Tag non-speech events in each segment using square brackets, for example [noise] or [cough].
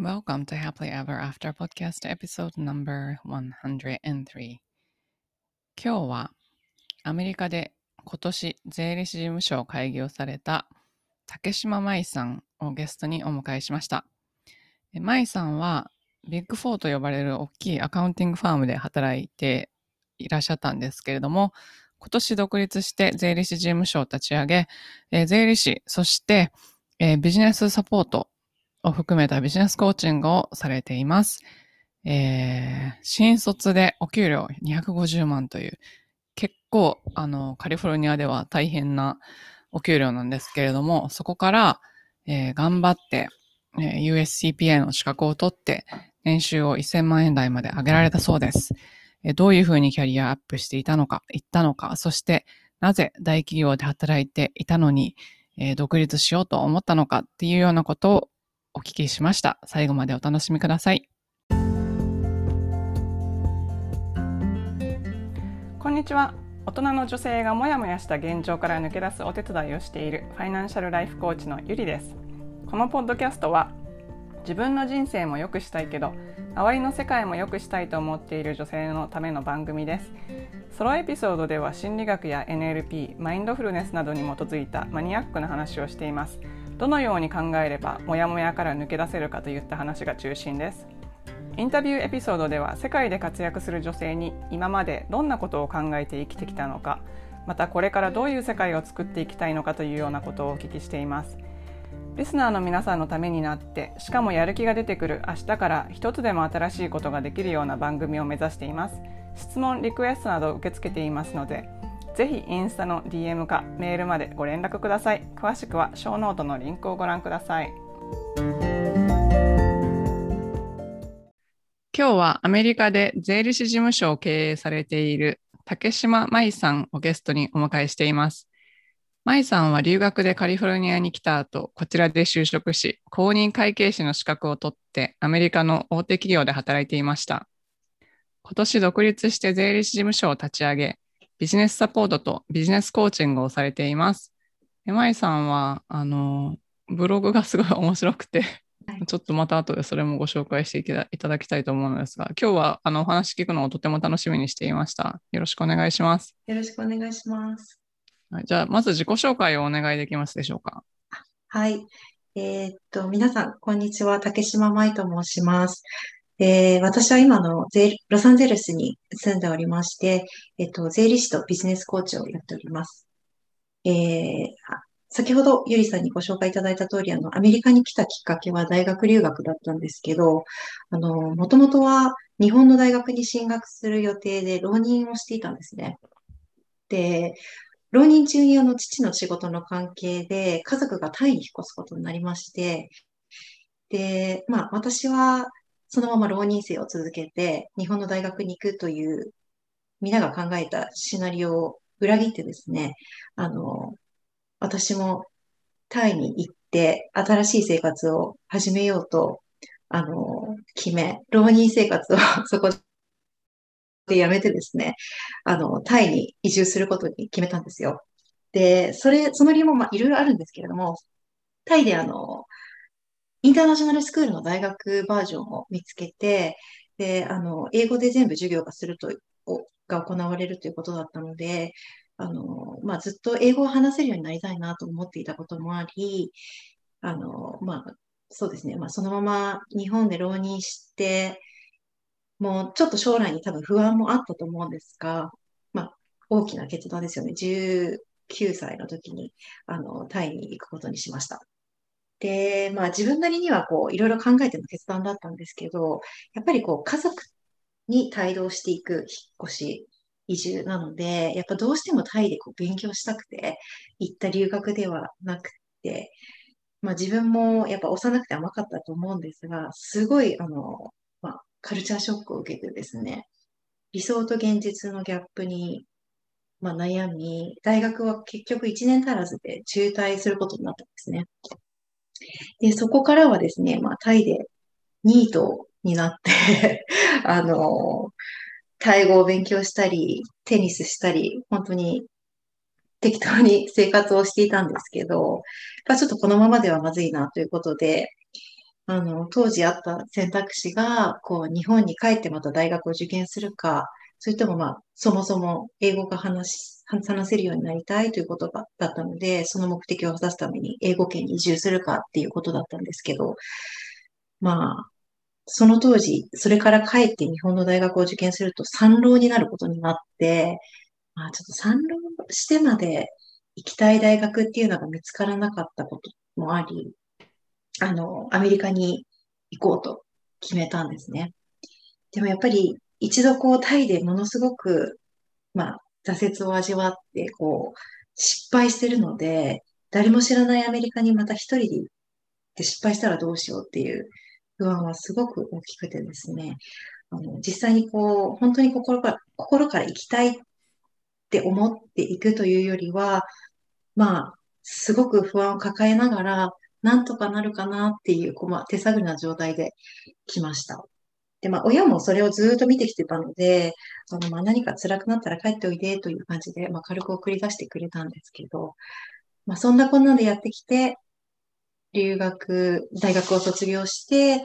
Welcome to Happily Ever After Podcast Episode Number 103今日はアメリカで今年税理士事務所を開業された竹島舞さんをゲストにお迎えしました。舞さんはビッグフォーと呼ばれる大きい accounting firm で働いていらっしゃったんですけれども、今年独立して税理士事務所を立ち上げ、え、税理士、そして、え、ビジネスサポートを含めたビジネスコーチングをされています。えー、新卒でお給料250万という、結構、あの、カリフォルニアでは大変なお給料なんですけれども、そこから、えー、頑張って、えー、USCPA の資格を取って、年収を1000万円台まで上げられたそうです。えー、どういうふうにキャリアアップしていたのか、言ったのか、そしてなぜ大企業で働いていたのに、えー、独立しようと思ったのかっていうようなことをお聞きしました。最後までお楽しみください。こんにちは。大人の女性がモヤモヤした現状から抜け出すお手伝いをしているファイナンシャルライフコーチのゆりです。このポッドキャストは自分の人生も良くしたいけど周りの世界も良くしたいと思っている女性のための番組ですソロエピソードでは心理学や NLP マインドフルネスなどに基づいたマニアックな話をしていますどのように考えればモヤモヤから抜け出せるかといった話が中心です。インタビューエピソードでは世界で活躍する女性に今までどんなことを考えて生きてきたのかまたこれからどういう世界を作っていきたいのかというようなことをお聞きしています。リスナーの皆さんのためになってしかもやる気が出てくる明日から一つでも新しいことができるような番組を目指しています。質問リクエストなど受け付けていますのでぜひインスタの DM かメールまでご連絡ください。詳しくはショーノートのリンクをご覧ください。今日はアメリカで税理士事務所を経営されている竹島舞さんをゲストにお迎えしています。舞さんは留学でカリフォルニアに来た後、こちらで就職し、公認会計士の資格を取ってアメリカの大手企業で働いていました。今年独立して税理士事務所を立ち上げ、ビジネスサポートとビジネスコーチングをされています。まいさんは、あの、ブログがすごい面白くてちょっとまた後でそれもご紹介していただきたいと思うのですが、今日はあのお話聞くのをとても楽しみにしていました。よろしくお願いします。よろしくお願いします。はい、じゃあ、まず自己紹介をお願いできますでしょうか。はい。えー、っと、皆さん、こんにちは。竹島舞と申します。えー、私は今のロサンゼルスに住んでおりまして、えっと、税理士とビジネスコーチをやっております。えー、先ほどゆりさんにご紹介いただいた通り、あの、アメリカに来たきっかけは大学留学だったんですけど、あの、もともとは日本の大学に進学する予定で浪人をしていたんですね。で、浪人中にあの父の仕事の関係で家族がタイに引っ越すことになりまして、で、まあ私はそのまま浪人生を続けて、日本の大学に行くという、皆が考えたシナリオを裏切ってですね、あの、私もタイに行って、新しい生活を始めようと、あの、決め、浪人生活を [laughs] そこでやめてですね、あの、タイに移住することに決めたんですよ。で、それ、その理由もまあいろいろあるんですけれども、タイであの、インターナショナルスクールの大学バージョンを見つけて、で、あの、英語で全部授業がすると、が行われるということだったので、あの、まあ、ずっと英語を話せるようになりたいなと思っていたこともあり、あの、まあ、そうですね、まあ、そのまま日本で浪人して、もうちょっと将来に多分不安もあったと思うんですが、まあ、大きな決断ですよね。19歳の時に、あの、タイに行くことにしました。で、まあ自分なりにはこう、いろいろ考えての決断だったんですけど、やっぱりこう、家族に帯同していく引っ越し、移住なので、やっぱどうしてもタイでこう勉強したくて、行った留学ではなくて、まあ自分もやっぱ幼くて甘かったと思うんですが、すごい、あの、まあ、カルチャーショックを受けてですね、理想と現実のギャップに、まあ、悩み、大学は結局1年足らずで中退することになったんですね。で、そこからはですね、まあ、タイでニートになって [laughs] あの、タイ語を勉強したり、テニスしたり、本当に適当に生活をしていたんですけど、やっぱちょっとこのままではまずいなということで、あの、当時あった選択肢が、こう、日本に帰ってまた大学を受験するか、それともまあ、そもそも英語が話し、話せるようになりたいということだったので、その目的を果たすために英語圏に移住するかっていうことだったんですけど、まあ、その当時、それから帰って日本の大学を受験すると三浪になることになって、まあちょっと三浪してまで行きたい大学っていうのが見つからなかったこともあり、あの、アメリカに行こうと決めたんですね。でもやっぱり一度こうタイでものすごく、まあ挫折を味わって、こう、失敗してるので、誰も知らないアメリカにまた一人で行って失敗したらどうしようっていう不安はすごく大きくてですね、あの、実際にこう、本当に心から、心から行きたいって思っていくというよりは、まあ、すごく不安を抱えながら、なんとかなるかなっていう、こう、まあ、手探りな状態で来ました。で、まあ、親もそれをずっと見てきてたので、その、まあ、何か辛くなったら帰っておいでという感じで、まあ、軽く送り出してくれたんですけど、まあ、そんなこんなでやってきて、留学、大学を卒業して、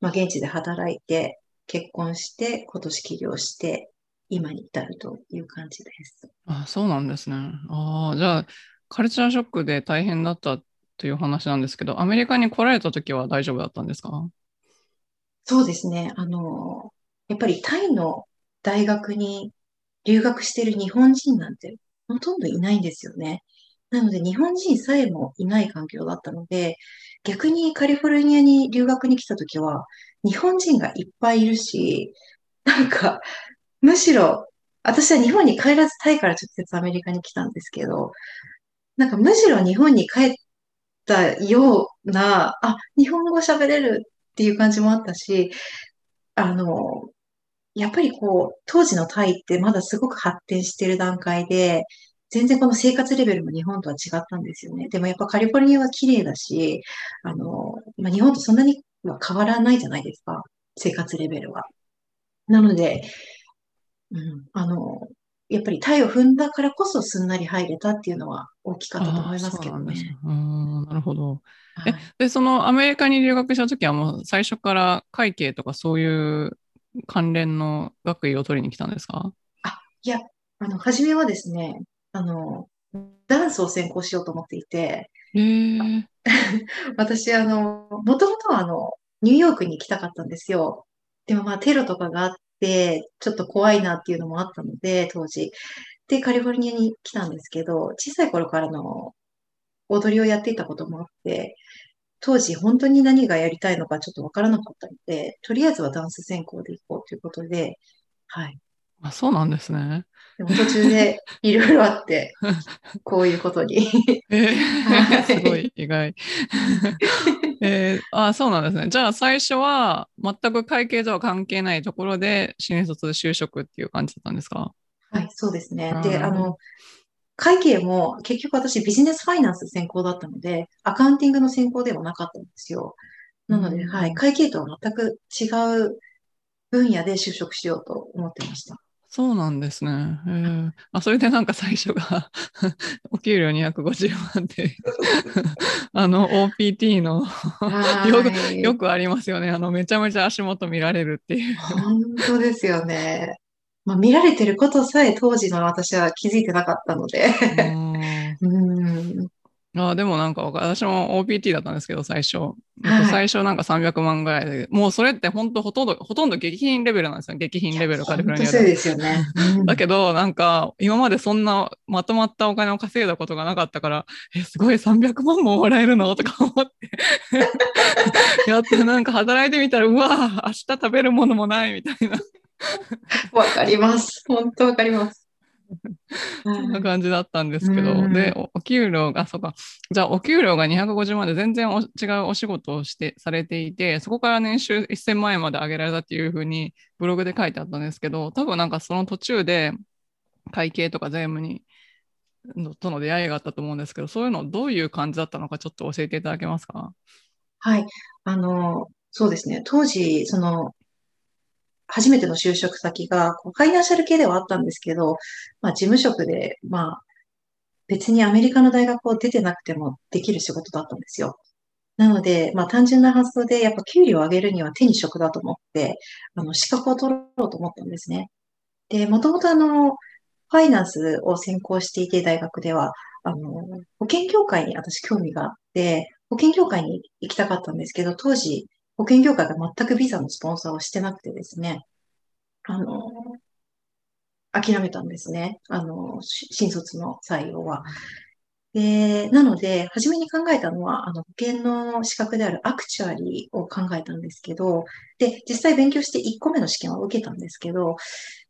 まあ、現地で働いて、結婚して、今年起業して、今に至るという感じです。あ、そうなんですね。ああ、じゃあ、カルチャーショックで大変だったという話なんですけど、アメリカに来られた時は大丈夫だったんですか？そうですね。あの、やっぱりタイの大学に留学してる日本人なんてほとんどいないんですよね。なので日本人さえもいない環境だったので、逆にカリフォルニアに留学に来た時は、日本人がいっぱいいるし、なんか、むしろ、私は日本に帰らずタイから直接アメリカに来たんですけど、なんかむしろ日本に帰ったような、あ、日本語喋れるっていう感じもあったし、あの、やっぱりこう、当時のタイってまだすごく発展してる段階で、全然この生活レベルも日本とは違ったんですよね。でもやっぱカリフォルニアは綺麗だし、あの、まあ、日本とそんなには変わらないじゃないですか。生活レベルは。なので、うん、あの、やっぱりタイを踏んだからこそすんなり入れたっていうのは大きかったと思いますけどね。うん、なるほど。はい、え、で、そのアメリカに留学した時はもう最初から会計とかそういう関連の学位を取りに来たんですか？あ、いや、あの、初めはですね、あの、ダンスを専攻しようと思っていて、[laughs] 私、あの、もともとはあの、ニューヨークに行きたかったんですよ。でもまあテロとかがあって、ちょっと怖いなっていうのもあったので、当時。で、カリフォルニアに来たんですけど、小さい頃からの踊りをやっていたこともあって、当時本当に何がやりたいのかちょっとわからなかったので、とりあえずはダンス専攻で行こうということで、はい。あ、そうなんですね。でも途中でいろいろあって、[laughs] こういうことに。えー、すごい意外。[laughs] えー、あ、そうなんですね。じゃあ最初は全く会計とは関係ないところで新卒就職っていう感じだったんですか？はい、そうですね。で、あの、会計も結局私ビジネスファイナンス専攻だったので、アカウンティングの専攻ではなかったんですよ。なので、はい、会計とは全く違う分野で就職しようと思ってました。そうなんですね。えー、あそれでなんか最初が [laughs] お給料250万で [laughs] あの OPT のよくよくありますよね。あのめちゃめちゃ足元見られるっていう。本当ですよね。まあ、見られてることさえ当時の私は気づいてなかったので [laughs] うんあでもなんか私も OPT だったんですけど、最初。最初なんか300万ぐらいで、もうそれって本当ほとんど、ほとんど激品レベルなんですよ。激品レベルカリフォルニアで。そうですよね。だけど、なんか今までそんなまとまったお金を稼いだことがなかったから、え、すごい300万ももらえるの？とか思って [laughs] やってなんか働いてみたら、うわ明日食べるものもないみたいな。わかります。本当わかります。そんな感じだったんですけど、で、お給料が、そうか、じゃあお給料が250万で全然違うお仕事をして、されていて、そこから年収1000万円まで上げられたっていうふうにブログで書いてあったんですけど、多分なんかその途中で会計とか税務に、との出会いがあったと思うんですけど、そういうのどういう感じだったのかちょっと教えていただけますか？はい。あの、そうですね。当時、その、初めての就職先が、ファイナンシャル系ではあったんですけど、まあ、事務職で、まあ、別にアメリカの大学を出てなくてもできる仕事だったんですよ。なので、まあ単純な発想でやっぱ給料を上げるには手に職だと思って、あの、資格を取ろうと思ったんですね。で、もともとあの、ファイナンスを専攻していて、大学では、あの、保険業界に私興味があって、保険業界に行きたかったんですけど、当時、保険業界が全くビザのスポンサーをしてなくてですね、あの、諦めたんですね。あの、新卒の採用は。で、なので、初めに考えたのは、あの、保険の資格であるアクチュアリーを考えたんですけど、で、実際勉強して1個目の試験は受けたんですけど、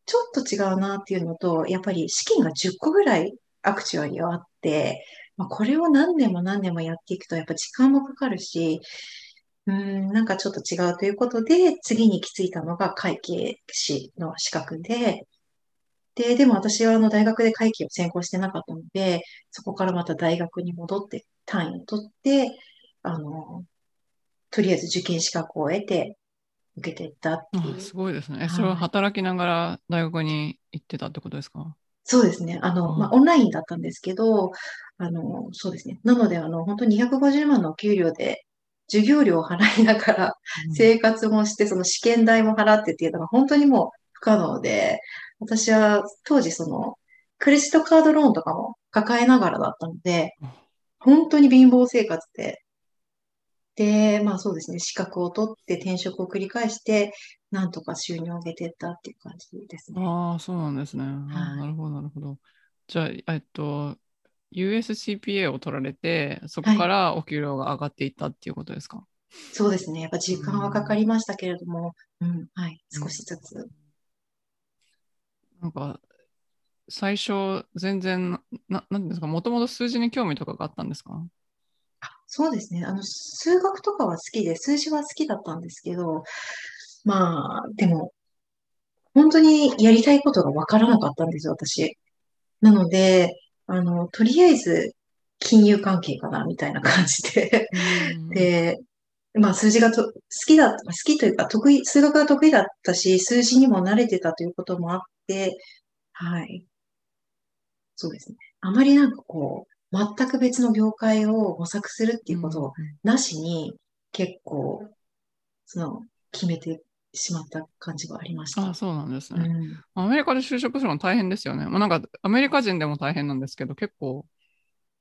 ちょっと違うなっていうのと、やっぱり試験が10個ぐらいアクチュアリーはあって、これを何年も何年もやっていくと、やっぱ時間もかかるし、うん、なんかちょっと違うということで、次に行き着いたのが会計士の資格で、で、でも私はあの大学で会計を専攻してなかったので、そこからまた大学に戻って単位を取って、あの、とりあえず受験資格を得て、受けていったっていう。すごいですね。え、それは働きながら大学に行ってたってことですか？そうですね。あの、まあ、オンラインだったんですけど、あの、そうですね。なので、あの、本当に250万の給料で、授業料を払いながら、生活もして、その試験代も払ってっていうのが本当にもう不可能で、私は当時その、クレジットカードローンとかも抱えながらだったので、本当に貧乏生活で、で、まあそうですね、資格を取って転職を繰り返して、なんとか収入を上げていったっていう感じですね。ああ、そうなんですね。あなるほど、なるほど。じゃあ、えっと、USCPA を取られて、そこからお給料が上がっていったっていうことですか、はい、そうですね。やっぱ時間はかかりましたけれども、うん、うん、はい、少しずつ。なんか、最初、全然、ななんですか、もともと数字に興味とかがあったんですか？そうですね。あの、数学とかは好きで、数字は好きだったんですけど、まあ、でも、本当にやりたいことがわからなかったんですよ、私。なので、あの、とりあえず、金融関係かな、みたいな感じで。で、まあ、数字がと好きだ、好きというか、得意、数学が得意だったし、数字にも慣れてたということもあって、はい。そうですね。あまりなんかこう、全く別の業界を模索するっていうことをなしに、結構、その、決めてしまった感じがありました。あそうなんですね、うん、アメリカで就職するの大変ですよね。まあ、なんかアメリカ人でも大変なんですけど、結構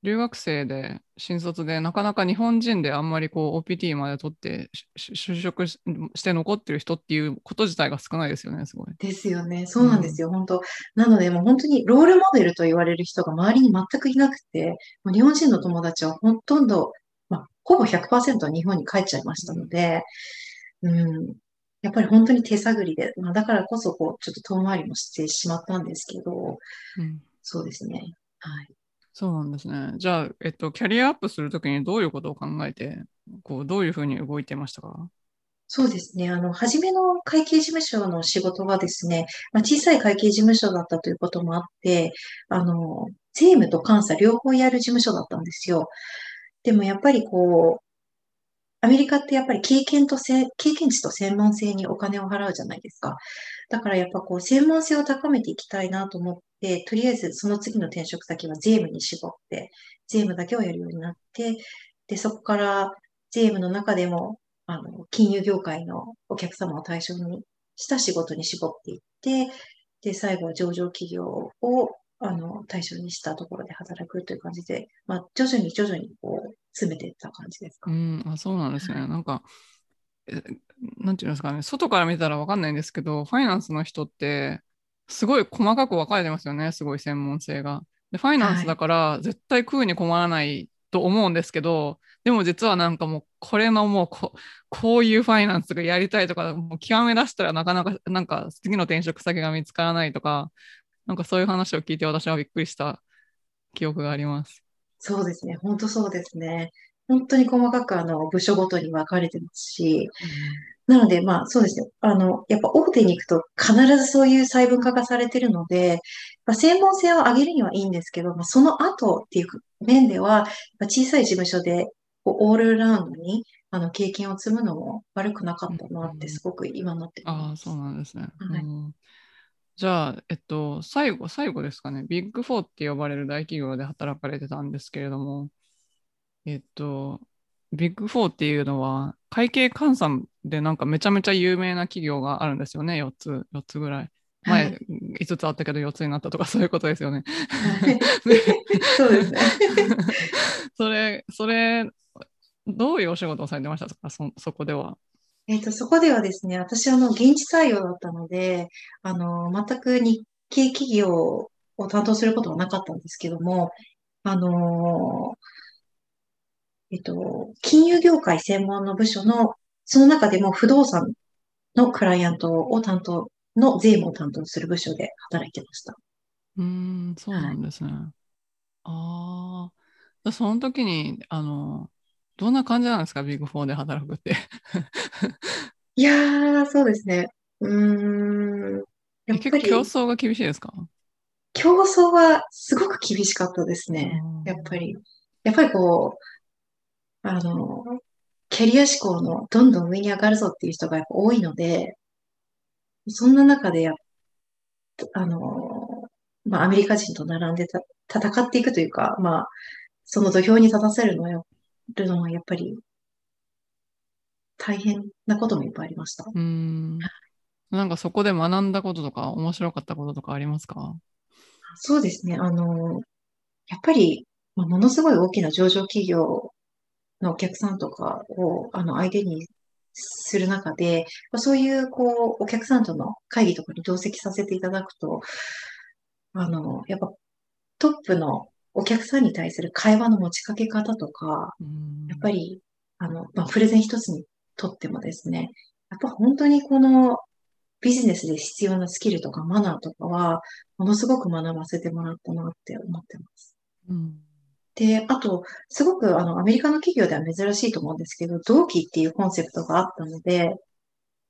留学生で新卒でなかなか日本人であんまりこう OPT まで取って就職して残ってる人っていうこと自体が少ないですよね、すごい。ですよね。そうなんですよ、うん、本当。なので、もう本当にロールモデルと言われる人が周りに全くいなくて、もう日本人の友達はほとんど、まあ、ほぼ100%日本に帰っちゃいましたので、うん、やっぱり本当に手探りで、まあ、だからこそこう、ちょっと遠回りもしてしまったんですけど、うん、そうですね。はい。そうなんですね。じゃあ、えっと、キャリアアップするときにどういうことを考えて、こう、どういうふうに動いてましたか？そうですね。あの、初めの会計事務所の仕事はですね、まあ、小さい会計事務所だったということもあって、あの、税務と監査両方やる事務所だったんですよ。でもやっぱりこう、アメリカってやっぱり経験と、経験値と専門性にお金を払うじゃないですか。だからやっぱこう、専門性を高めていきたいなと思っで、とりあえずその次の転職先は税務に絞って、税務だけをやるようになって、で、そこから税務の中でも、あの、金融業界のお客様を対象にした仕事に絞っていって、で、最後は上場企業を、あの、対象にしたところで働くという感じで、まあ、徐々に徐々にこう、詰めていった感じですか？うん、あそうなんですね。はい、なんか、なんていうんですかね、外から見たらわかんないんですけど、ファイナンスの人って、すごい細かく分かれてますよね、すごい専門性が。で、ファイナンスだから絶対食うに困らないと思うんですけど、はい、でも実はなんかもうこれのもうここういうファイナンスがやりたいとか、もう極め出したらなかなかなんか次の転職先が見つからないとか、なんかそういう話を聞いて私はびっくりした記憶があります。そうですね、本当そうですね。本当に細かくあの部署ごとに分かれてますし、なので、まあそうですね。あの、やっぱ大手に行くと必ずそういう細分化がされてるので、まあ、専門性を上げるにはいいんですけど、まあ、その後っていう面では、小さい事務所でこうオールラウンドにあの経験を積むのも悪くなかったなってすごく今なってああ、そうなんですね。はい、じゃあ、えっと、最後、最後ですかね。ビッグフォーって呼ばれる大企業で働かれてたんですけれども、えっと、ビッグフォーっていうのは、会計監査でなんかめちゃめちゃ有名な企業があるんですよね、4つ、4つぐらい。前、はい5つあったけど4つになったとかそういうことですよね。は [laughs] いそうですね。[laughs] それ、それ、どういうお仕事をされてましたか？そ、そこでは。えっと、そこではですね、私、あの、現地採用だったので、あの、全く日系企業を担当することはなかったんですけども、あの、えっと、金融業界専門の部署の、その中でも不動産のクライアントを担当、の税務を担当する部署で働いてました。うーん、そうなんですね。ああ、その時に、あの、どんな感じなんですか、ビッグフォーで働くって。[laughs] いやー、そうですね。うーん。やっ結構ぱり競争が厳しいですか？競争はすごく厳しかったですね。うんやっぱり。やっぱりこう、あの、キャリア志向のどんどん上に上がるぞっていう人がやっぱ多いので、そんな中でやっ、あの、まあ、アメリカ人と並んでた戦っていくというか、まあ、その土俵に立たせるのはやるのはやっぱり大変なこともいっぱいありました。うーん。なんかそこで学んだこととか、面白かったこととかありますか？そうですね。あの、やっぱり、まあものすごい大きな上場企業のお客さんとかを、あの、相手にする中で、まあそういう、こう、お客さんとの会議とかに同席させていただくと、あの、やっぱトップのお客さんに対する会話の持ちかけ方とか、やっぱり、あの、まあ、プレゼン一つにとってもですね、やっぱ本当にこのビジネスで必要なスキルとかマナーとかは、ものすごく学ばせてもらったなって思ってます。うんで、あと、すごくあの、アメリカの企業では珍しいと思うんですけど、同期っていうコンセプトがあったので、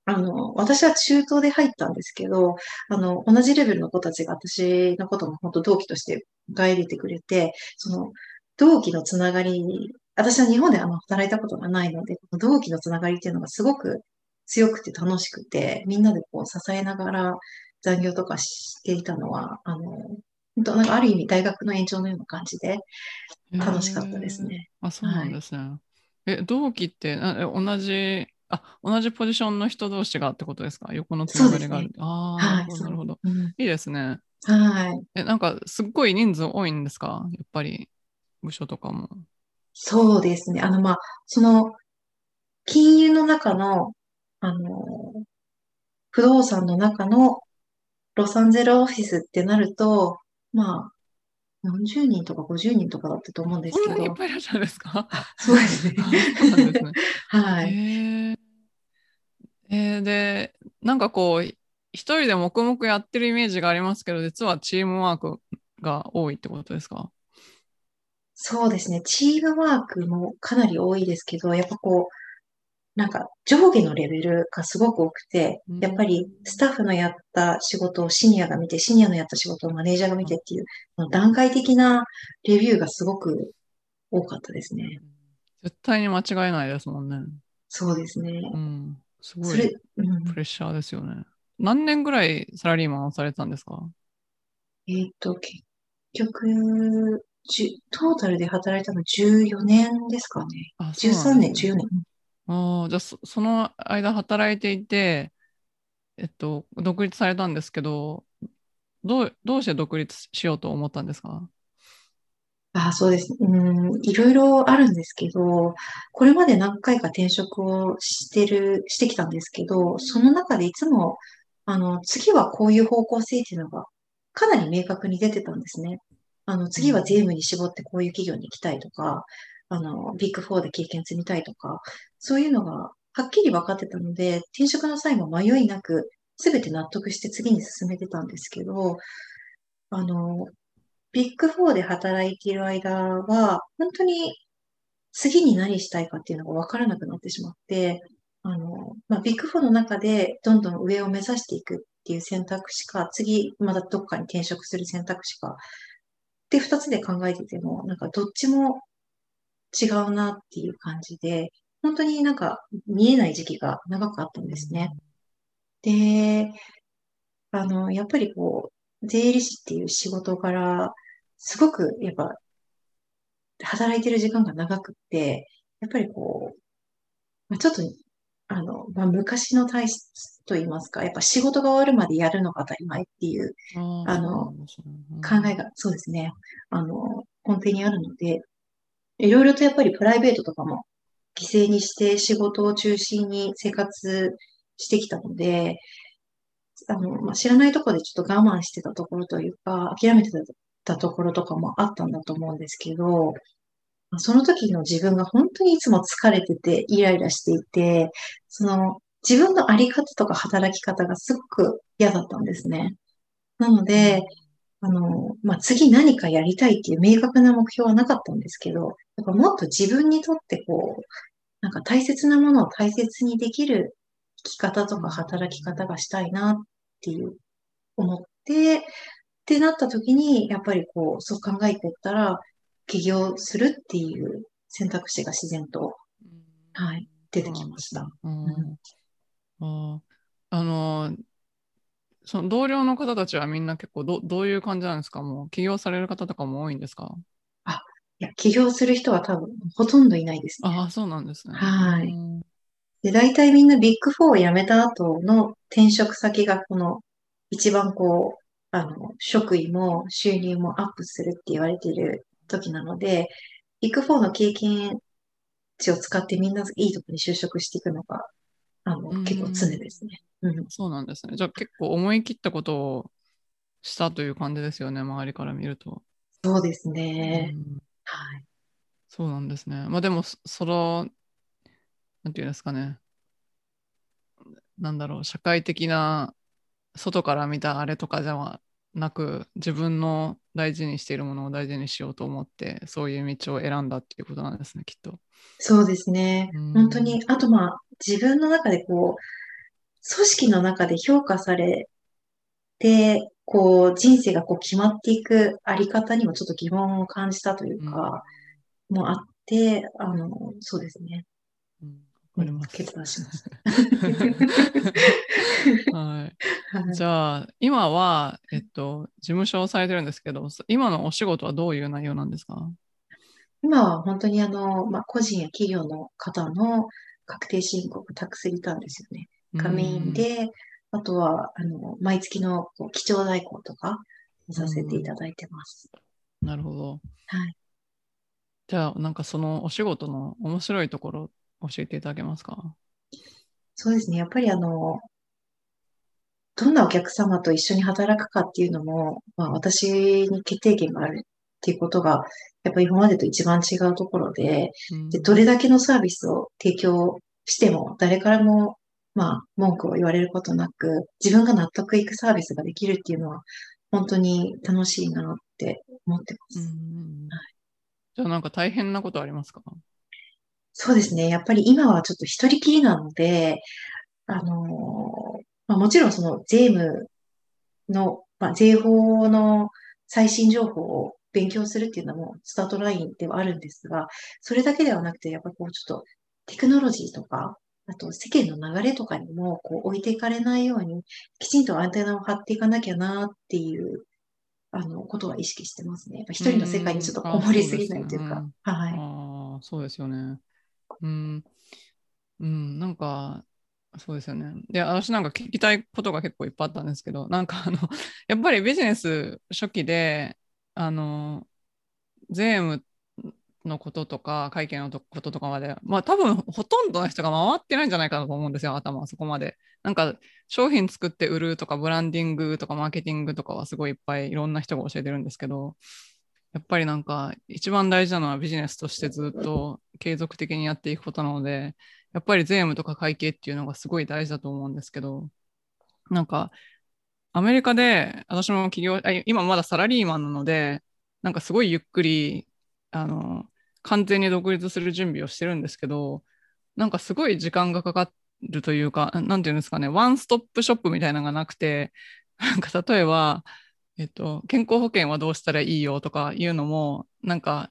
あの、私は中東で入ったんですけど、あの、同じレベルの子たちが私のことも本当同期として迎え入れてくれて、その、同期のつながり、私は日本であの働いたことがないので、同期のつながりっていうのがすごく強くて楽しくて、みんなでこう支えながら残業とかしていたのは、あの、本当なんかある意味大学の延長のような感じで楽しかったですね。あ、そうなんですね。え、同期って同じ、あ、同じポジションの人同士がってことですか？横のつながりがある。ああ、なるほど、なるほど。うんいいですね。はい。え、なんか、すっごい人数多いんですか？やっぱり、部署とかも。そうですね。あの、まあ、その、金融の中の、あの、不動産の中のロサンゼルオフィスってなると、まあ、40人とか50人とかだったと思うんですけど、いっぱいいらっしゃるんですか？そうですね。そうなんですね。[laughs] はい。えーで、なんかこう、一人で黙々やってるイメージがありますけど、実はチームワークが多いってことですか？そうですね。チームワークもかなり多いですけど、やっぱこう、なんか上下のレベルがすごく多くてうん、やっぱりスタッフのやった仕事をシニアが見て、シニアのやった仕事をマネージャーが見てっていう、段階的なレビューがすごく多かったですね。絶対に間違えないですもんね。そうですね。うん。すごい、うんプレッシャーですよね。何年ぐらいサラリーマンをされてたんですか？えっと、結局、トータルで働いたの14年ですかね。あ、そう13年、なんですね14年。あ、じゃあそ、その間働いていて、えっと、独立されたんですけど、どう、どうして独立しようと思ったんですか？あ、そうです。うん、いろいろあるんですけど、これまで何回か転職をしてる、してきたんですけど、その中でいつも、あの、次はこういう方向性っていうのがかなり明確に出てたんですね。あの、次は税務に絞ってこういう企業に行きたいとか、あの、ビッグフォーで経験積みたいとか、そういうのがはっきり分かってたので、転職の際も迷いなく、すべて納得して次に進めてたんですけど、あの、ビッグフォーで働いている間は、本当に次に何したいかっていうのが分からなくなってしまって、あの、まあ、ビッグフォーの中でどんどん上を目指していくっていう選択肢か、次またどっかに転職する選択肢か、って二つで考えてても、なんかどっちも違うなっていう感じで、本当になんか見えない時期が長くあったんですね。で、あの、やっぱりこう、税理士っていう仕事から、すごく、やっぱ、働いてる時間が長くって、やっぱりこう、まあ、ちょっと、あの、まあ、昔の体質といいますか、やっぱ仕事が終わるまでやるのが当たり前っていうああの考えが、そうですね、あの、根底にあるので、いろいろとやっぱりプライベートとかも犠牲にして仕事を中心に生活してきたので、あの、まあ、知らないところでちょっと我慢してたところというか、諦めてたところとかもあったんだと思うんですけど、その時の自分が本当にいつも疲れてて、イライラしていて、その自分のあり方とか働き方がすごく嫌だったんですね。なので、あの、まあ、次何かやりたいっていう明確な目標はなかったんですけど、やっぱもっと自分にとってこう、なんか大切なものを大切にできる生き方とか働き方がしたいなっていう思って、ってなった時に、やっぱりこう、そう考えていったら、起業するっていう選択肢が自然と、はい、出てきました。うん、ああのその同僚の方たちはみんな結構どどういう感じなんですか？もう起業される方とかも多いんですか？あ、いや、起業する人は多分ほとんどいないですね。ああ、そうなんですね。はい。で、大体みんなビッグフォーを辞めた後の転職先がこの一番こう、あの、職位も収入もアップするって言われている時なので、ビッグフォーの経験値を使ってみんないいところに就職していくのが、あの、結構常ですね。うん、そうなんですね。じゃあ結構思い切ったことをしたという感じですよね、周りから見ると。そうですね。はい。そうなんですね。まあでも、その、なんていうんですかね。なんだろう、社会的な外から見たあれとかじゃなく、自分の大事にしているものを大事にしようと思って、そういう道を選んだっていうことなんですね、きっと。そうですね。本当に、あとまあ、自分の中でこう、組織の中で評価されて、こう、人生がこう決まっていくあり方にもちょっと疑問を感じたというか、うん、もあって、あの、そうですね。うん、かります。決断しました。はい。[laughs] じゃあ、今は、えっと、事務所をされてるんですけど、今のお仕事はどういう内容なんですか？今は本当にあの、まあ、個人や企業の方の確定申告、タックスリターンですよね。がメインで、あとは、あの、毎月のこう基調代行とかさせていただいてます。なるほど。はい。じゃあ、なんかそのお仕事の面白いところ教えていただけますか？そうですね。やっぱりあの、どんなお客様と一緒に働くかっていうのも、まあ、私に決定権があるっていうことが、やっぱり今までと一番違うところで、うん、でどれだけのサービスを提供しても、誰からも、まあ、文句を言われることなく、自分が納得いくサービスができるっていうのは、本当に楽しいなって思ってます。うんはい、じゃあなんか大変なことありますか？そうですね。やっぱり今はちょっと一人きりなので、あの、まあ、もちろんその税務の、まあ、税法の最新情報を勉強するっていうのもスタートラインではあるんですが、それだけではなくて、やっぱこうちょっとテクノロジーとか、あと世間の流れとかにもこう置いていかれないように、きちんとアンテナを張っていかなきゃなっていうあのことは意識してますね。一人の世界にちょっとこもりすぎないというか。はい。あそうですよね。うん、うん、なんか、そうですよね。で、私なんか聞きたいことが結構いっぱいあったんですけど、なんかあの、やっぱりビジネス初期で、あの、税務のこととか、会計のこととかまで、まあ多分ほとんどの人が回ってないんじゃないかなと思うんですよ、頭はそこまで。なんか商品作って売るとか、ブランディングとか、マーケティングとかはすごいいっぱいいろんな人が教えてるんですけど、やっぱりなんか一番大事なのはビジネスとしてずっと継続的にやっていくことなので、やっぱり税務とか会計っていうのがすごい大事だと思うんですけど、なんかアメリカで私も企業、今まだサラリーマンなので、なんかすごいゆっくり、あの、完全に独立する準備をしてるんですけど、なんかすごい時間がかかるというか、なんていうんですかね、ワンストップショップみたいなのがなくて、なんか例えば、えっと、健康保険はどうしたらいいよとかいうのも、なんか、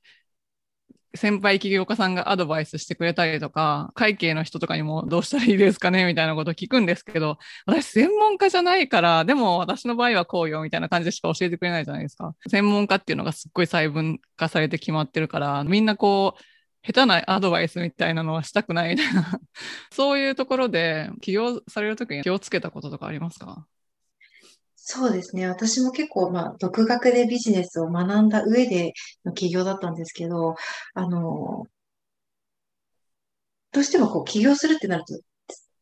先輩起業家さんがアドバイスしてくれたりとか、会計の人とかにもどうしたらいいですかねみたいなことを聞くんですけど、私専門家じゃないから、でも私の場合はこうよみたいな感じでしか教えてくれないじゃないですか。専門家っていうのがすっごい細分化されて決まってるから、みんなこう、下手なアドバイスみたいなのはしたくないみたいな、[laughs] そういうところで起業されるときに気をつけたこととかありますか？そうですね。私も結構、まあ、独学でビジネスを学んだ上での起業だったんですけど、あの、どうしてもこう起業するってなると、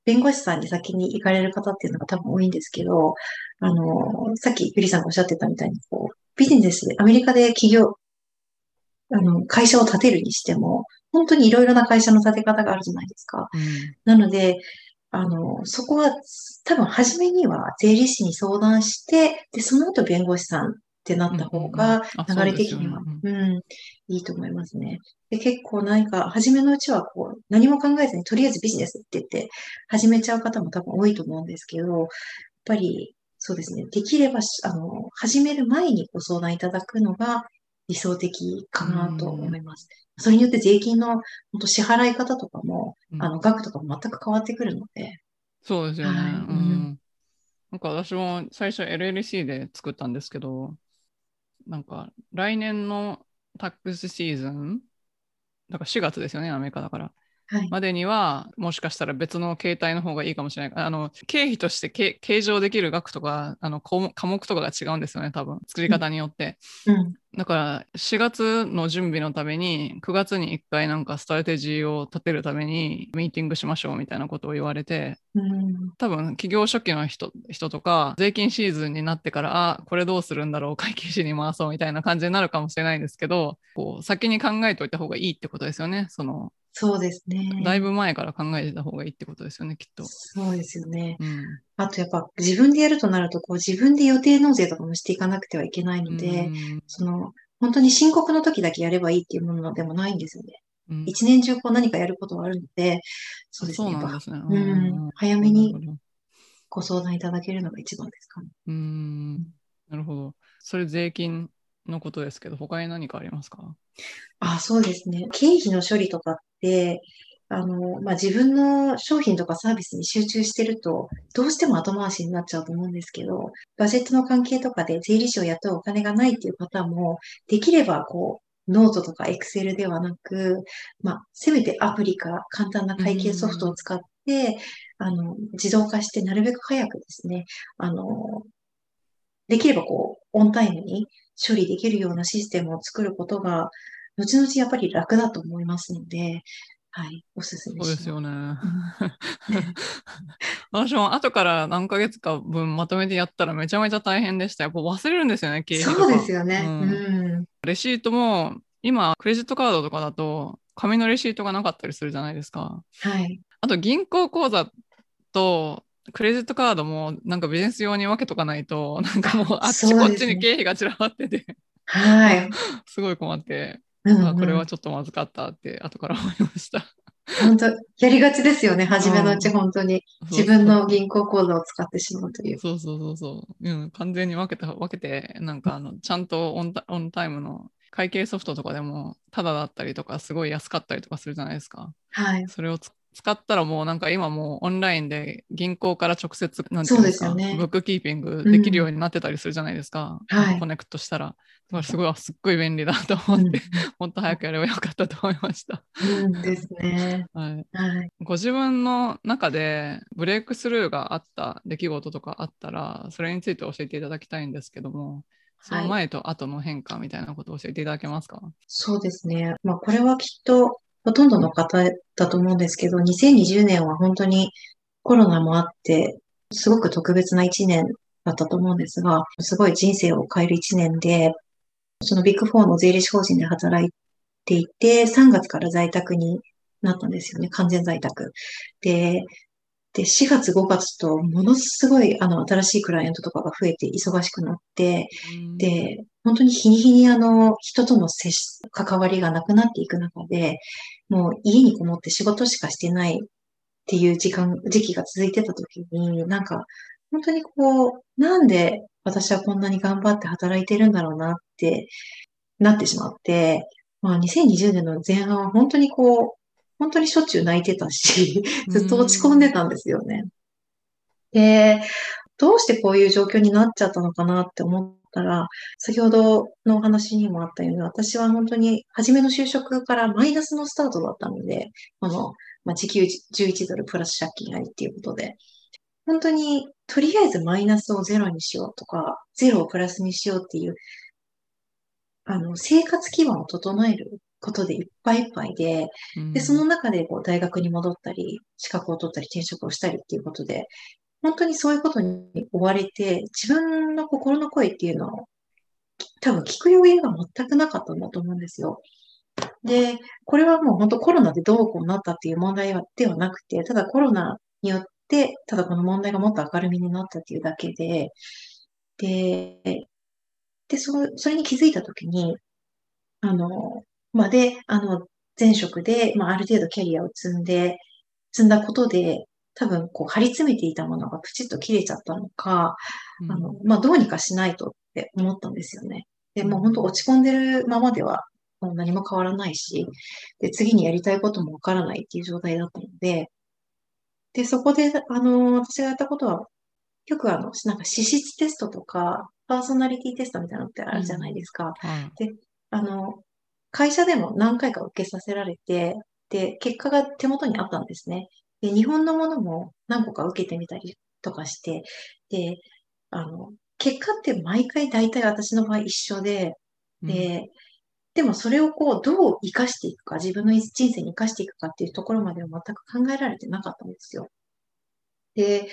弁護士さんに先に行かれる方っていうのが多分多いんですけど、あの、さっきゆりさんがおっしゃってたみたいに、こう、ビジネスで、アメリカで起業、あの、会社を建てるにしても、本当にいろいろな会社の建て方があるじゃないですか。うん。なので、あの、そこは多分初めには税理士に相談して、で、その後弁護士さんってなった方があ流れ的には、そうん、いいと思いますね。で、結構何か、初めのうちはこう、何も考えずにとりあえずビジネスって言って始めちゃう方も多分多いと思うんですけど、やっぱり、そうですね。できればし、あの、始める前にご相談いただくのが理想的かなと思います。それによって税金の支払い方とかも、うんあの、額とかも全く変わってくるので、そうですよね。はいうんうんなんか私も最初 LLC で作ったんですけど、なんか来年のタックスシーズン、だから4月ですよね、アメリカだから。はい。までには、もしかしたら別の形態の方がいいかもしれない。あの、経費として計計上できる額とか、あの、科目とかが違うんですよね、多分。作り方によって。うん。だから、4月の準備のために、9月に1回なんかストラテジーを立てるために、ミーティングしましょうみたいなことを言われて、うん。多分、企業初期の人人とか、税金シーズンになってから、あ、これどうするんだろう、会計士に回そうみたいな感じになるかもしれないんですけど、こう、先に考えておいた方がいいってことですよね。その、そうですね。だいぶ前から考えてた方がいいってことですよね、きっと。そうですよね。うん。あとやっぱ自分でやるとなると、こう自分で予定納税とかもしていかなくてはいけないので、うんその、本当に申告の時だけやればいいっていうものでもないんですよね。うん一年中こう何かやることがあるので、そうですね。やっぱそうなんですね。うん。早めにご相談いただけるのが一番ですかね。うん。なるほど。それ税金のことですけど、他に何かありますか？あ、そうですね。経費の処理とかって、あの、まあ、自分の商品とかサービスに集中してると、どうしても後回しになっちゃうと思うんですけど、バジェットの関係とかで税理士を雇うお金がないっていう方も、できればこう、ノートとかエクセルではなく、まあ、せめてアプリか簡単な会計ソフトを使って、あの、自動化してなるべく早くですね、あの、できればこう、 on time に処理できるようなシステムを作ることが、後々やっぱり楽だと思いますので、はい、おすすめします。そうですよね。ね [laughs] 私も後から何ヶ月か分まとめてやったらめちゃめちゃ大変でした。やっぱ忘れるんですよね、経費。そうですよね。ううんん。レシートも今、クレジットカードとかだと紙のレシートがなかったりするじゃないですか。はい。あと銀行口座とクレジットカードもなんかビジネス用に分けとかないと、なんかもうあっちこっちに経費が散らばってて、はい。[laughs] すごい困って、うんあこれうんはちょっとまずかったって後から思いました。本当、やりがちですよね。初めのうち、うん本当に。自分の銀行口座を使ってしまうという。そうそうそうそう。うん、完全に分けて、分けて、なんかあの、ちゃんとオンタオンラインの会計ソフトとかでも、タダだったりとか、すごい安かったりとかするじゃないですか。はい。それをつ使ったらもうなんか今もうオンラインで銀行から直接なんていうんですかそうですよね。 bookkeeping できるようになってたりするじゃないですか、はい。 connect したら。だからすごいあすっごい便利だとうん思って、もっと早くやればよかったと思いました、うんですね。はい、はい。ご自分の中でブレイクスルーがあった出来事とかあったらそれについて教えていただきたいんですけどもその前と後の変化みたいなことを教えていただけますか、そうですね。まあ、これはきっと、ほとんどの方だと思うんですけど、2020年は本当にコロナもあって、すごく特別な一年だったと思うんですが、すごい人生を変える一年で、そのビッグフォーの税理士法人で働いていて、3月から在宅になったんですよね。完全在宅。で、で、4月5月とものすごいあの新しいクライアントとかが増えて忙しくなって、で、本当に日に日にあの、人との接し、関わりがなくなっていく中で、もう家にこもって仕事しかしてないっていう時間、時期が続いてた時に、なんか、本当にこう、なんで私はこんなに頑張って働いてるんだろうなってなってしまって、まあ2020年の前半は本当にこう、本当にしょっちゅう泣いてたし、ずっと落ち込んでたんですよね。で、どうしてこういう状況になっちゃったのかなって思っったら、先ほどのお話にもあったように、私は本当に初めの就職からマイナスのスタートだったので、この、まあ、時給11ドルプラス借金ありっていうことで、本当にとりあえずマイナスをゼロにしようとか、ゼロをプラスにしようっていう、あの、生活基盤を整えることでいっぱいいっぱいで、で、その中でこう大学に戻ったり、資格を取ったり、転職をしたりっていうことで、本当にそういうことに追われて、自分の心の声っていうのを多分聞く余裕が全くなかったんだと思うんですよ。で、これはもう本当コロナでどうこうなったっていう問題ではなくて、ただコロナによって、ただこの問題がもっと明るみになったっていうだけで、で、で、そそれに気づいたときに、あの、ま、で、あの、前職で、まあ、ある程度キャリアを積んで、積んだことで、多分、こう、張り詰めていたものがプチッと切れちゃったのか、うん、あの、まあ、どうにかしないとって思ったんですよね。で、もう本当落ち込んでるままでは、もう何も変わらないし、で、次にやりたいこともわからないっていう状態だったので、で、そこで、あの、私がやったことは、よくあの、なんか資質テストとか、パーソナリティテストみたいなのってあるじゃないですか。うんはい、で、あの、会社でも何回か受けさせられて、で、結果が手元にあったんですね。で、日本のものも何個か受けてみたりとかして、で、あの、結果って毎回大体私の場合一緒で、で、うん、でもそれをこう、どう活かしていくか、自分の人生に活かしていくかっていうところまでは全く考えられてなかったんですよ。で、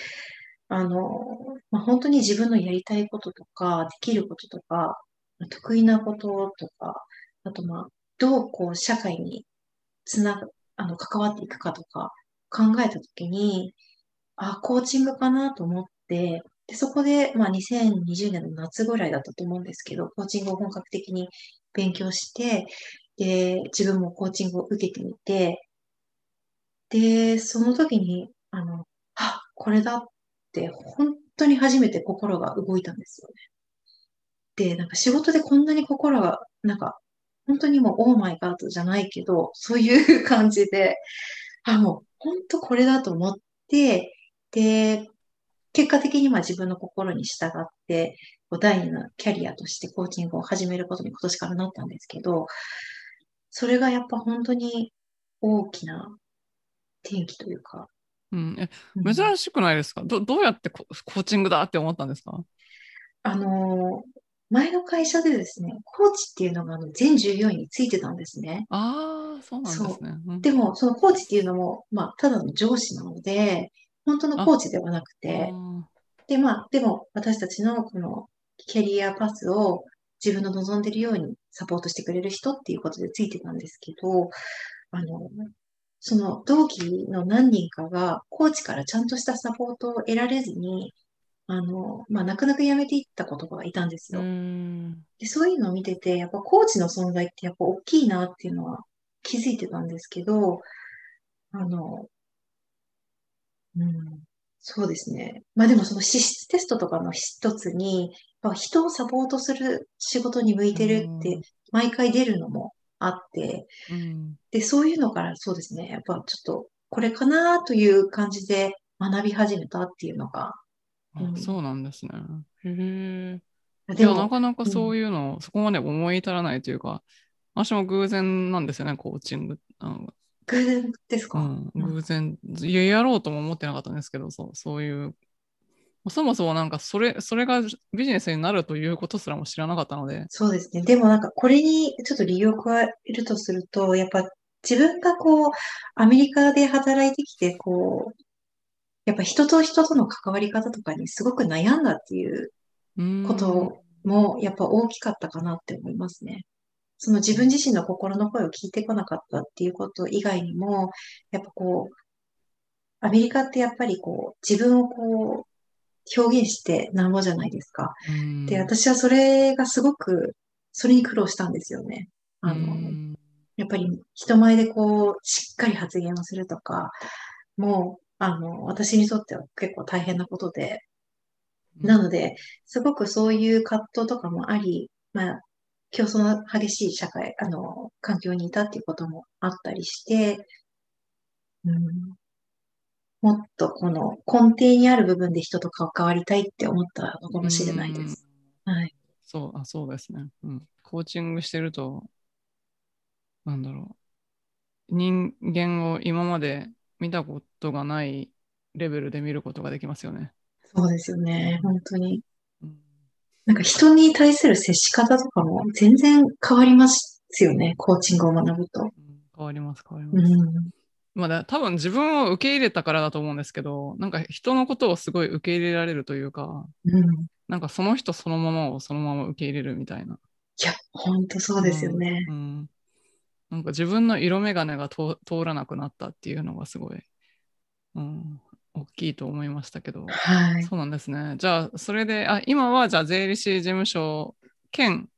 あの、まあ、本当に自分のやりたいこととか、できることとか、得意なこととか、あとまあ、どうこう社会につなあの、関わっていくかとか、考えたときに、あ、コーチングかなと思って、で、そこで、まあ、2020年の夏ぐらいだったと思うんですけど、コーチングを本格的に勉強して、で、自分もコーチングを受けてみて、で、その時に、あの、あ、これだって、本当に初めて心が動いたんですよね。で、なんか仕事でこんなに心が、なんか、本当にもう、オーマイガードじゃないけど、そういう感じで、あ、もう、本当これだと思って、で、結果的には自分の心に従って、第二のキャリアとしてコーチングを始めることに今年からなったんですけど、それがやっぱ本当に大きな転機というか。うん、え珍しくないですか、うん、どどうやってコーチングだって思ったんですか？あの、前の会社でですね、コーチっていうのがあの全従業員についてたんですね。ああ、そうなんですね。う。ん、でも、そのコーチっていうのも、まあ、ただの上司なので、本当のコーチではなくて、で、まあ、でも、私たちのこのキャリアパスを自分の望んでるようにサポートしてくれる人っていうことでついてたんですけど、あの、その同期の何人かがコーチからちゃんとしたサポートを得られずに、あの、まあ、泣く泣く辞めていった子とかがいたんですよ。で、そういうのを見てて、やっぱコーチの存在ってやっぱ大きいなっていうのは気づいてたんですけど、あの、うん、そうですね。まあでもその資質テストとかの一つに、人をサポートする仕事に向いてるって毎回出るのもあって、うん、で、そういうのからそうですね、やっぱちょっとこれかなという感じで学び始めたっていうのがあそうなんですね。へえ。でもなかなかそういうの、うん、そこまで思い至らないというか、私も偶然なんですよね、コーチング。偶然ですか、うん、偶然、いや、やろうとも思ってなかったんですけど、そうそういう。そもそもなんかそれ、それがビジネスになるということすらも知らなかったので。そうですね。でもなんかこれにちょっと理由を加えるとすると、やっぱ自分がこう、アメリカで働いてきて、こう、やっぱ人と人との関わり方とかにすごく悩んだっていうこともやっぱ大きかったかなって思いますね。その自分自身の心の声を聞いてこなかったっていうこと以外にも、やっぱこう、アメリカってやっぱりこう、自分をこう、表現してなんぼじゃないですか。で、私はそれがすごく、それに苦労したんですよね。あの、やっぱり人前でこう、しっかり発言をするとか、もう、あの、私にとっては結構大変なことで、なので、すごくそういう葛藤とかもあり、まあ、競争の激しい社会、あの、環境にいたっていうこともあったりして、うん、もっとこの根底にある部分で人と関わりたいって思ったのかもしれないです。はい。そう、あ、そうですね。うん。コーチングしてると、なんだろう。人間を今まで見たことがないレベルで見ることができますよね。そうですよね。本当に。うん、なんか人に対する接し方とかも全然変わりますよね。コーチングを学ぶと。うん変わります、変わりうます。ん。まあだ、多分自分を受け入れたからだと思うんですけど、なんか人のことをすごい受け入れられるというか、うん。なんかその人そのままをそのまま受け入れるみたいな。いや、本当そうですよね。うん。うんなんか自分の色眼鏡が通通らなくなったっていうのがすごい、うん、大きいと思いましたけど。はい。そうなんですね。じゃあ、それで、あ、今はじゃあ税理士事務所兼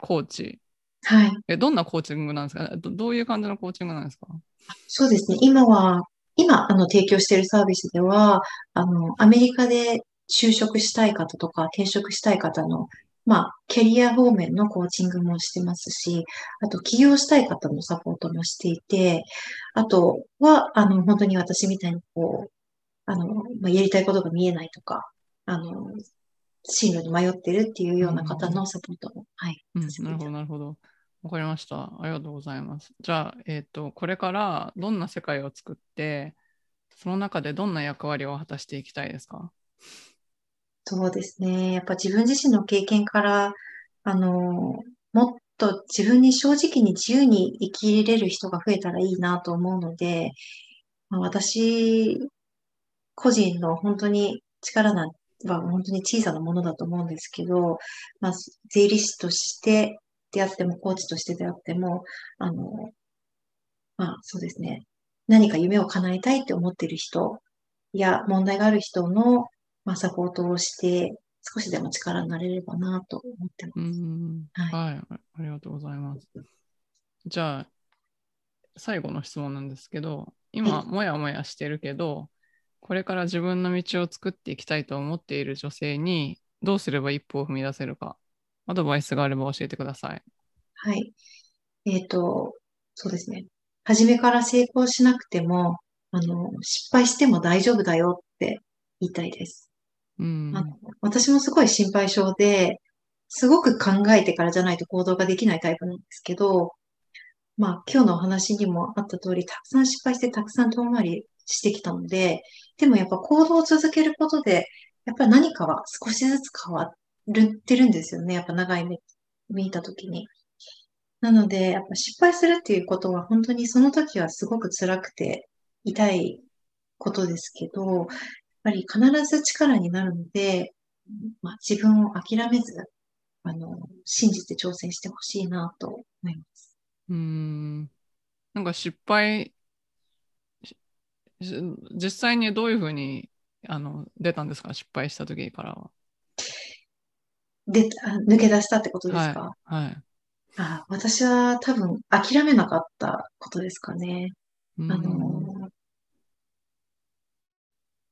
コーチ。はい。え、どんなコーチングなんですか？どどういう感じのコーチングなんですか？そうですね。今は、今、あの、提供しているサービスでは、あの、アメリカで就職したい方とか、転職したい方の、まあ、キャリア方面のコーチングもしてますし、あと、起業したい方のサポートもしていて、あとは、あの、本当に私みたいに、こう、あの、まあ、やりたいことが見えないとか、あの、進路に迷ってるっていうような方のサポートも、はい、うん、なるほど、なるほど。わかりました。ありがとうございます。じゃあ、えっ、と、これからどんな世界を作って、その中でどんな役割を果たしていきたいですか？そうですね。やっぱ自分自身の経験から、あの、もっと自分に正直に自由に生きれる人が増えたらいいなと思うので、まあ、私個人の本当に力なんは本当に小さなものだと思うんですけど、まあ、税理士としてであっても、コーチとしてであっても、あの、まあそうですね。何か夢を叶えたいって思っている人や問題がある人の、まあ、サポートをして、少しでも力になれればなと思ってます。うん、はいはい、あありがとうございます。じゃあ、最後の質問なんですけど、今、はいもやもやしてるけど、これから自分の道を作っていきたいと思っている女性に、どうすれば一歩を踏み出せるか、アドバイスがあれば教えてください。はい。えっと、そうですね。初めから成功しなくても、あの、失敗しても大丈夫だよって言いたいです。うん、あの私もすごい心配性で、すごく考えてからじゃないと行動ができないタイプなんですけど、まあ今日のお話にもあった通り、たくさん失敗してたくさん遠回りしてきたので、でもやっぱ行動を続けることで、やっぱり何かは少しずつ変わってるんですよね。やっぱ長い目見たときに。なので、やっぱ失敗するっていうことは本当にその時はすごく辛くて痛いことですけど、やっぱり必ず力になるので、まあ、自分を諦めず、あの、信じて挑戦してほしいなと思います。うん。なんか失敗実際にどういうふうにあの出たんですか？失敗した時からは。で、あ抜け出したってことですか？はい。はい。あ、私は多分諦めなかったことですかね。うんあの、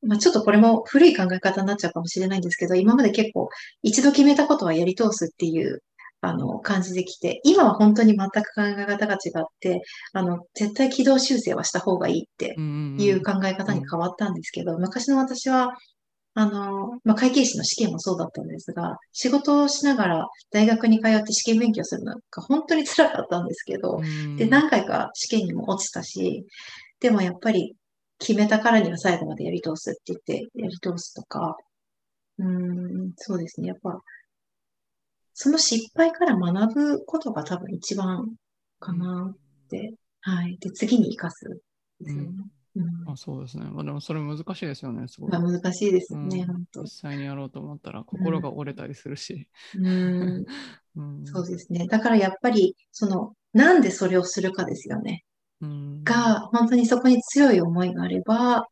まあ、ちょっとこれも古い考え方になっちゃうかもしれないんですけど、今まで結構一度決めたことはやり通すっていう、あの、感じできて、今は本当に全く考え方が違って、あの、絶対軌道修正はした方がいいってうんいう考え方に変わったんですけど、昔の私は、あの、まあ、会計士の試験もそうだったんですが、仕事をしながら大学に通って試験勉強するのが本当に辛かったんですけど、うんで、何回か試験にも落ちたし、でもやっぱり決めたからには最後までやり通すって言って、やり通すとか、うーん、そうですね。やっぱ、その失敗から学ぶことが多分一番かなって、はい。で、次に活かすですよね。うんあそうですね。まあ、でもそれ難しいですよね。すごいまあ、。難しいですよね、うん本当実際にやろうと思ったら心が折れたりするし。うーん、うん [laughs] そうですね。だからやっぱり、その、なんでそれをするかですよね。うんが、本当にそこに強い思いがあれば、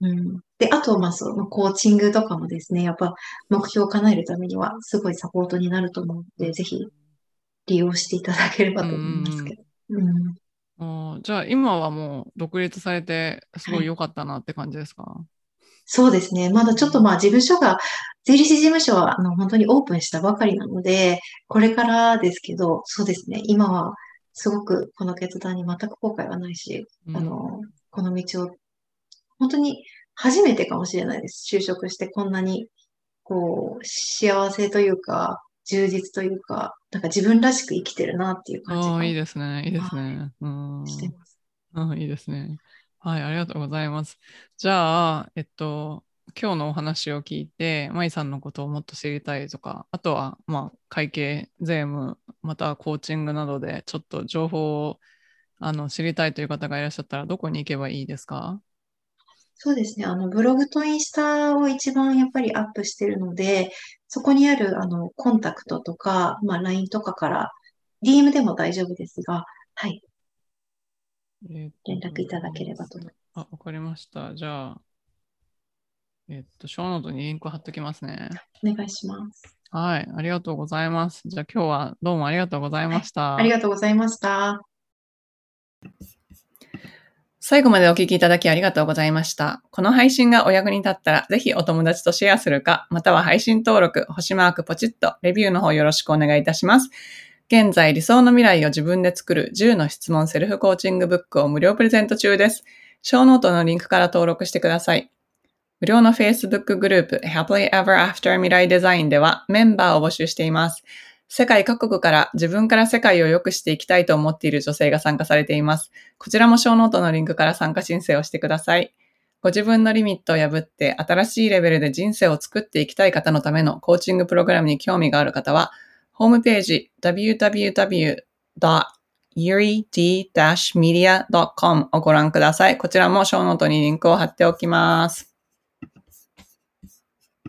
うん。で、あと、まあ、その、コーチングとかもですね、やっぱ、目標を叶えるためには、すごいサポートになると思うので、ぜひ、利用していただければと思いますけど。うん。あーじゃあ今はもう独立されてすごい良かったなって感じですか、そうですね。まだちょっとまあ、事務所が、税理士事務所は、あの、本当にオープンしたばかりなので、これからですけど、そうですね。今は、すごくこの決断に全く後悔はないし、うんあの、この道を、本当に初めてかもしれないです。就職してこんなに、こう、幸せというか、充実というか、なんか自分らしく生きてるなっていう感じがいいですね。いいですね。うん。してます。うん、いいですね。はい、ありがとうございます。じゃあ、えっと、今日のお話を聞いて、舞さんのことをもっと知りたいとか、あとは、まあ、会計、税務、またはコーチングなどで、ちょっと情報をあの知りたいという方がいらっしゃったら、どこに行けばいいですか？そうですね。あの、ブログとインスタを一番やっぱりアップしてるので、そこにある、あの、コンタクトとか、まあ、LINE とかから、DM でも大丈夫ですが、はい、えっと連絡いただければと思います。あ、わかりました。じゃあ、えっと、ショーノートにリンク貼っときますね。お願いします。はい、ありがとうございます。じゃあ今日はどうもありがとうございました。ありがとうございました。最後までお聞きいただきありがとうございました。この配信がお役に立ったら、ぜひお友達とシェアするか、または配信登録、星マークポチッと、レビューの方よろしくお願いいたします。現在、理想の未来を自分で作る10の質問セルフコーチングブックを無料プレゼント中です。ショーノートのリンクから登録してください。無料の Facebook グループ Happily Ever After 未来デザインではメンバーを募集しています。世界各国から自分から世界を良くしていきたいと思っている女性が参加されています。こちらもショーノートのリンクから参加申請をしてください。ご自分のリミットを破って新しいレベルで人生を作っていきたい方のためのコーチングプログラムに興味がある方は、ホームページ www.yuri-media.com をご覧ください。こちらもショーノートにリンクを貼っておきます。